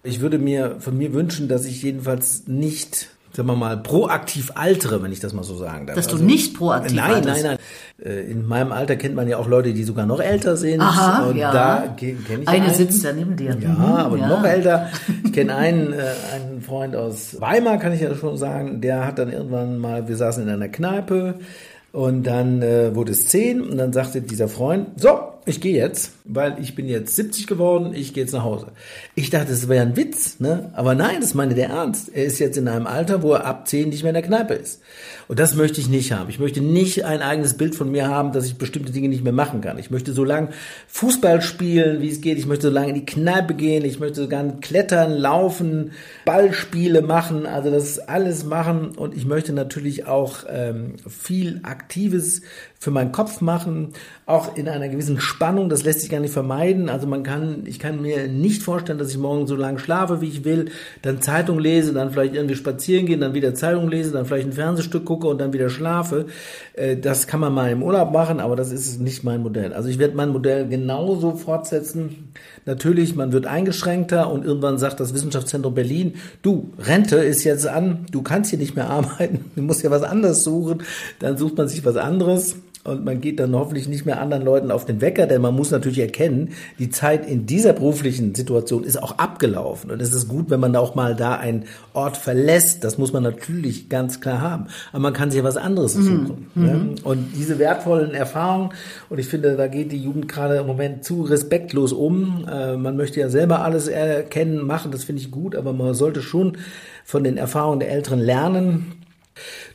[SPEAKER 2] Ich würde mir von mir wünschen, dass ich jedenfalls nicht sagen wir mal, proaktiv altere, wenn ich das mal so sagen darf.
[SPEAKER 1] Dass also, du nicht proaktiv
[SPEAKER 2] Nein, alterst. nein, nein. Äh, in meinem Alter kennt man ja auch Leute, die sogar noch älter sind.
[SPEAKER 1] Aha, und ja.
[SPEAKER 2] da kenne ich
[SPEAKER 1] Eine einen. sitzt ja neben dir.
[SPEAKER 2] Ja, mhm, aber ja. noch älter. Ich kenne einen, äh, einen Freund aus Weimar, kann ich ja schon sagen. Der hat dann irgendwann mal, wir saßen in einer Kneipe und dann äh, wurde es zehn und dann sagte dieser Freund, so, ich gehe jetzt, weil ich bin jetzt 70 geworden, ich gehe jetzt nach Hause. Ich dachte, das wäre ein Witz, ne? Aber nein, das meine der Ernst. Er ist jetzt in einem Alter, wo er ab 10 nicht mehr in der Kneipe ist. Und das möchte ich nicht haben. Ich möchte nicht ein eigenes Bild von mir haben, dass ich bestimmte Dinge nicht mehr machen kann. Ich möchte so lange Fußball spielen, wie es geht. Ich möchte so lange in die Kneipe gehen. Ich möchte sogar klettern, laufen, Ballspiele machen. Also das alles machen. Und ich möchte natürlich auch ähm, viel Aktives für meinen Kopf machen, auch in einer gewissen Spannung, das lässt sich gar nicht vermeiden. Also man kann, ich kann mir nicht vorstellen, dass ich morgen so lange schlafe, wie ich will, dann Zeitung lese, dann vielleicht irgendwie spazieren gehen, dann wieder Zeitung lese, dann vielleicht ein Fernsehstück gucke und dann wieder schlafe. Äh, das kann man mal im Urlaub machen, aber das ist nicht mein Modell. Also ich werde mein Modell genauso fortsetzen. Natürlich, man wird eingeschränkter und irgendwann sagt das Wissenschaftszentrum Berlin, du, Rente ist jetzt an, du kannst hier nicht mehr [laughs] arbeiten, du musst ja was anderes suchen, dann sucht man sich was anderes und man geht dann hoffentlich nicht mehr anderen Leuten auf den Wecker, denn man muss natürlich erkennen, die Zeit in dieser beruflichen Situation ist auch abgelaufen und es ist gut, wenn man auch mal da einen Ort verlässt. Das muss man natürlich ganz klar haben. Aber man kann sich was anderes mhm. suchen. Mhm. Ja? Und diese wertvollen Erfahrungen, und ich finde, da geht die Jugend gerade im Moment zu respektlos um. Äh, man möchte ja selber alles erkennen, machen, das finde ich gut, aber man sollte schon von den Erfahrungen der Älteren lernen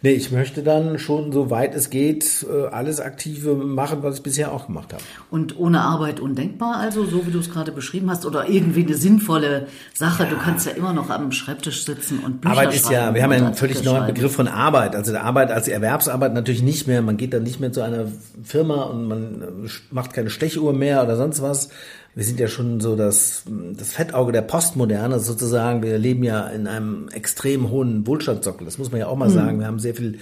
[SPEAKER 2] Nee, ich möchte dann schon, so weit es geht, äh, alles Aktive machen, was ich bisher auch gemacht habe.
[SPEAKER 1] Und ohne Arbeit undenkbar, also so wie du es gerade beschrieben hast, oder irgendwie eine sinnvolle Sache. Ja. Du kannst ja immer noch am Schreibtisch sitzen und Bücher
[SPEAKER 2] Arbeit ist ja, wir haben ja einen völlig neuen Begriff von Arbeit. Also der Arbeit als Erwerbsarbeit natürlich nicht mehr. Man geht dann nicht mehr zu einer Firma und man äh, macht keine Stechuhr mehr oder sonst was, wir sind ja schon so das, das Fettauge der Postmoderne sozusagen. Wir leben ja in einem extrem hohen Wohlstandssockel. Das muss man ja auch mal mhm. sagen. Wir haben sehr viel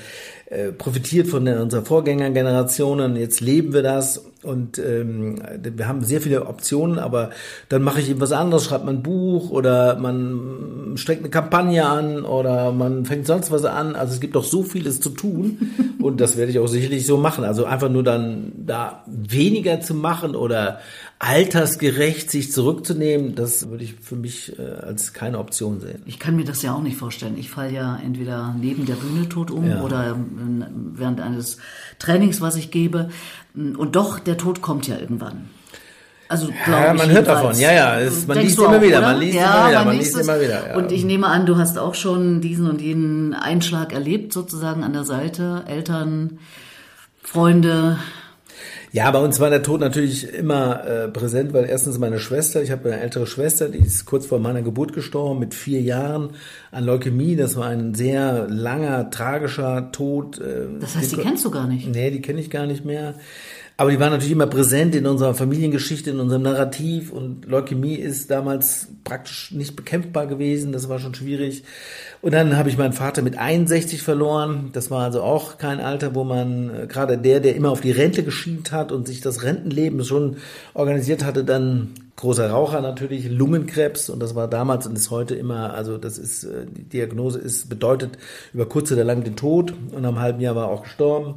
[SPEAKER 2] äh, profitiert von der, unserer Vorgängergenerationen. Jetzt leben wir das und ähm, wir haben sehr viele Optionen, aber dann mache ich eben was anderes, schreibt man ein Buch oder man strengt eine Kampagne an oder man fängt sonst was an. Also es gibt doch so vieles zu tun [laughs] und das werde ich auch sicherlich so machen. Also einfach nur dann da weniger zu machen oder altersgerecht sich zurückzunehmen, das würde ich für mich äh, als keine Option sehen.
[SPEAKER 1] Ich kann mir das ja auch nicht vorstellen. Ich falle ja entweder neben der Bühne tot um ja. oder während eines Trainings, was ich gebe. Und doch, der Tod kommt ja irgendwann.
[SPEAKER 2] Also ja, man hört davon, ja, ja, es, man liest immer wieder, man liest ja, immer wieder, man, man liest immer wieder.
[SPEAKER 1] Ja. Und ich nehme an, du hast auch schon diesen und jenen Einschlag erlebt, sozusagen an der Seite, Eltern, Freunde.
[SPEAKER 2] Ja, bei uns war der Tod natürlich immer äh, präsent, weil erstens meine Schwester, ich habe eine ältere Schwester, die ist kurz vor meiner Geburt gestorben mit vier Jahren an Leukämie. Das war ein sehr langer, tragischer Tod.
[SPEAKER 1] Äh, das heißt, die kennst du gar nicht?
[SPEAKER 2] Nee, die kenne ich gar nicht mehr. Aber die waren natürlich immer präsent in unserer Familiengeschichte, in unserem Narrativ. Und Leukämie ist damals praktisch nicht bekämpfbar gewesen. Das war schon schwierig. Und dann habe ich meinen Vater mit 61 verloren. Das war also auch kein Alter, wo man, äh, gerade der, der immer auf die Rente geschielt hat und sich das Rentenleben schon organisiert hatte, dann großer Raucher natürlich, Lungenkrebs und das war damals und ist heute immer, also das ist, äh, die Diagnose ist, bedeutet über kurz oder lang den Tod und am halben Jahr war auch gestorben.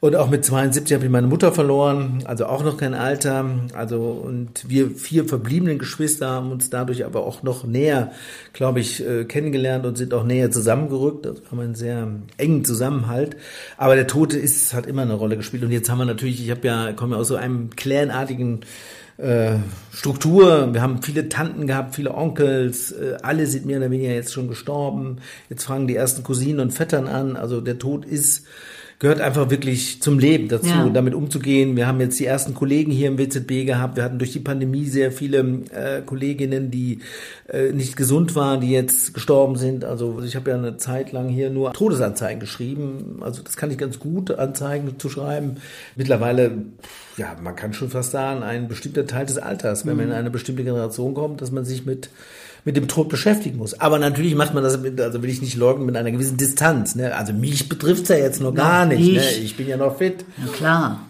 [SPEAKER 2] Und auch mit 72 habe ich meine Mutter verloren, also auch noch kein Alter. Also und wir vier verbliebenen Geschwister haben uns dadurch aber auch noch näher, glaube ich, äh, kennengelernt und sind auch näher zusammengerückt. Also haben einen sehr engen Zusammenhalt. Aber der Tote ist, hat immer eine Rolle gespielt. Und jetzt haben wir natürlich, ich habe ja, komme ja aus so einem clanartigen äh, Struktur. Wir haben viele Tanten gehabt, viele Onkels, äh, alle sind mehr oder weniger jetzt schon gestorben. Jetzt fangen die ersten Cousinen und Vettern an. Also der Tod ist gehört einfach wirklich zum Leben dazu, ja. damit umzugehen. Wir haben jetzt die ersten Kollegen hier im WZB gehabt. Wir hatten durch die Pandemie sehr viele äh, Kolleginnen, die äh, nicht gesund waren, die jetzt gestorben sind. Also ich habe ja eine Zeit lang hier nur Todesanzeigen geschrieben. Also das kann ich ganz gut, Anzeigen zu schreiben. Mittlerweile, ja, man kann schon fast sagen, ein bestimmter Teil des Alters, wenn mhm. man in eine bestimmte Generation kommt, dass man sich mit mit dem Tod beschäftigen muss. Aber natürlich macht man das, mit, also will ich nicht leugnen, mit einer gewissen Distanz. Ne? Also mich betrifft's ja jetzt noch gar nicht. nicht. Ne? Ich bin ja noch fit.
[SPEAKER 1] Na klar.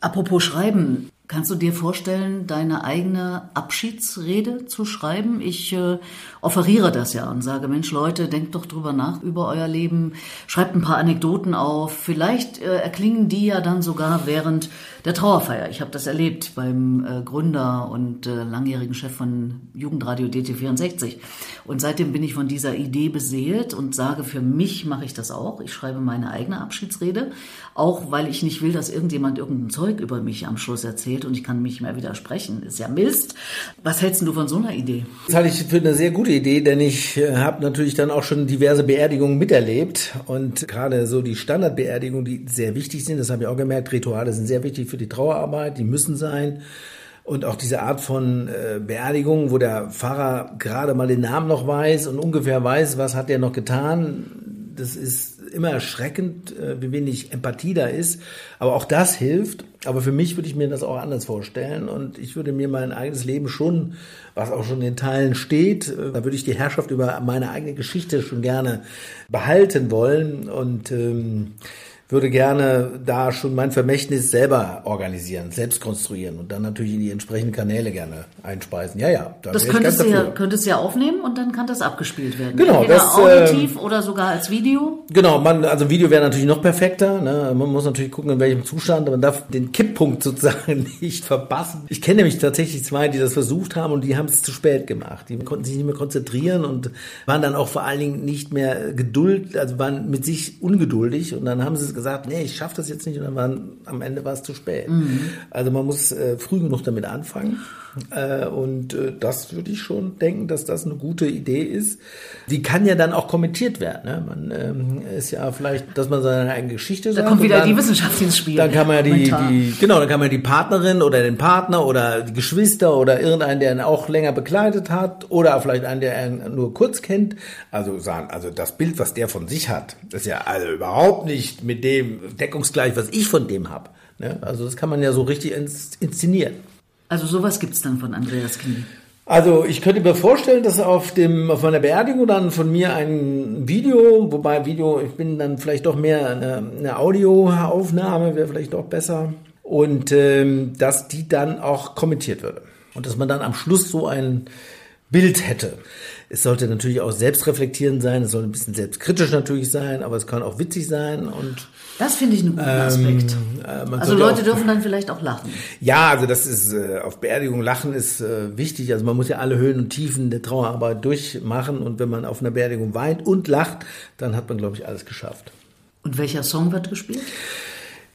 [SPEAKER 1] Apropos Schreiben, Kannst du dir vorstellen, deine eigene Abschiedsrede zu schreiben? Ich äh, offeriere das ja und sage, Mensch, Leute, denkt doch drüber nach über euer Leben, schreibt ein paar Anekdoten auf. Vielleicht äh, erklingen die ja dann sogar während der Trauerfeier. Ich habe das erlebt beim äh, Gründer und äh, langjährigen Chef von Jugendradio DT64. Und seitdem bin ich von dieser Idee beseelt und sage, für mich mache ich das auch. Ich schreibe meine eigene Abschiedsrede, auch weil ich nicht will, dass irgendjemand irgendein Zeug über mich am Schluss erzählt und ich kann mich mehr widersprechen. Ist ja Mist. Was hältst du von so einer Idee?
[SPEAKER 2] Das halte ich für eine sehr gute Idee, denn ich äh, habe natürlich dann auch schon diverse Beerdigungen miterlebt und gerade so die Standardbeerdigungen, die sehr wichtig sind, das habe ich auch gemerkt, Rituale sind sehr wichtig für die Trauerarbeit, die müssen sein. Und auch diese Art von äh, Beerdigung, wo der Pfarrer gerade mal den Namen noch weiß und ungefähr weiß, was hat er noch getan, das ist immer erschreckend, äh, wie wenig Empathie da ist. Aber auch das hilft. Aber für mich würde ich mir das auch anders vorstellen. Und ich würde mir mein eigenes Leben schon, was auch schon in Teilen steht, äh, da würde ich die Herrschaft über meine eigene Geschichte schon gerne behalten wollen. Und ähm, würde gerne da schon mein Vermächtnis selber organisieren, selbst konstruieren und dann natürlich in die entsprechenden Kanäle gerne einspeisen. Ja, ja.
[SPEAKER 1] Da das könntest du, ja, könntest du ja aufnehmen und dann kann das abgespielt werden. Genau. Entweder das, auditiv äh, oder sogar als Video.
[SPEAKER 2] Genau, man, also Video wäre natürlich noch perfekter. Ne? Man muss natürlich gucken, in welchem Zustand. Man darf den Kipppunkt [laughs] sozusagen nicht verpassen. Ich kenne nämlich tatsächlich zwei, die das versucht haben und die haben es zu spät gemacht. Die konnten sich nicht mehr konzentrieren und waren dann auch vor allen Dingen nicht mehr geduld, also waren mit sich ungeduldig und dann haben sie es gesagt, nee, ich schaffe das jetzt nicht und dann waren, am Ende war es zu spät. Mhm. Also man muss äh, früh genug damit anfangen und äh, das würde ich schon denken, dass das eine gute Idee ist. Die kann ja dann auch kommentiert werden. Ne? Man ähm, ist ja vielleicht, dass man seine eigene Geschichte
[SPEAKER 1] sagt. Da kommt wieder dann, die Wissenschaft ins Spiel.
[SPEAKER 2] Dann kann man ja die, die, genau, dann kann man die Partnerin oder den Partner oder die Geschwister oder irgendeinen, der ihn auch länger begleitet hat oder vielleicht einen, der ihn nur kurz kennt. Also sagen, also das Bild, was der von sich hat, ist ja also überhaupt nicht mit dem deckungsgleich, was ich von dem habe. Ne? Also das kann man ja so richtig inszenieren.
[SPEAKER 1] Also sowas gibt es dann von Andreas Knie.
[SPEAKER 2] Also ich könnte mir vorstellen, dass auf dem auf meiner Beerdigung dann von mir ein Video, wobei Video, ich bin dann vielleicht doch mehr eine, eine Audioaufnahme, wäre vielleicht doch besser. Und ähm, dass die dann auch kommentiert würde. Und dass man dann am Schluss so ein Bild hätte. Es sollte natürlich auch selbstreflektierend sein, es soll ein bisschen selbstkritisch natürlich sein, aber es kann auch witzig sein und
[SPEAKER 1] das finde ich einen guten Aspekt. Ähm, äh, also Leute dürfen dann vielleicht auch lachen.
[SPEAKER 2] Ja, also das ist äh, auf Beerdigung lachen ist äh, wichtig. Also man muss ja alle Höhen und Tiefen der Trauerarbeit durchmachen und wenn man auf einer Beerdigung weint und lacht, dann hat man glaube ich alles geschafft.
[SPEAKER 1] Und welcher Song wird gespielt?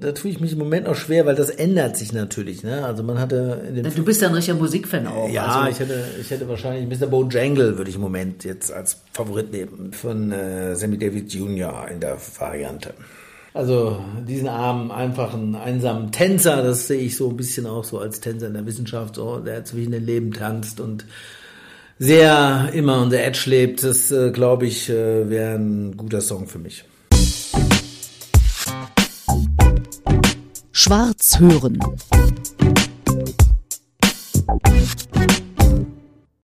[SPEAKER 2] Da tue ich mich im Moment auch schwer, weil das ändert sich natürlich. Ne? Also man hatte
[SPEAKER 1] in den Du bist ja ein richtiger Musikfan auch.
[SPEAKER 2] Ja, also. ich hätte, ich hätte wahrscheinlich Mr. Bojangle würde ich im Moment jetzt als Favorit nehmen von äh, Sammy Davis Jr. in der Variante. Also diesen armen, einfachen, einsamen Tänzer, das sehe ich so ein bisschen auch so als Tänzer in der Wissenschaft, so, der zwischen den Leben tanzt und sehr immer the edge lebt. Das, äh, glaube ich, äh, wäre ein guter Song für mich.
[SPEAKER 3] Schwarz hören.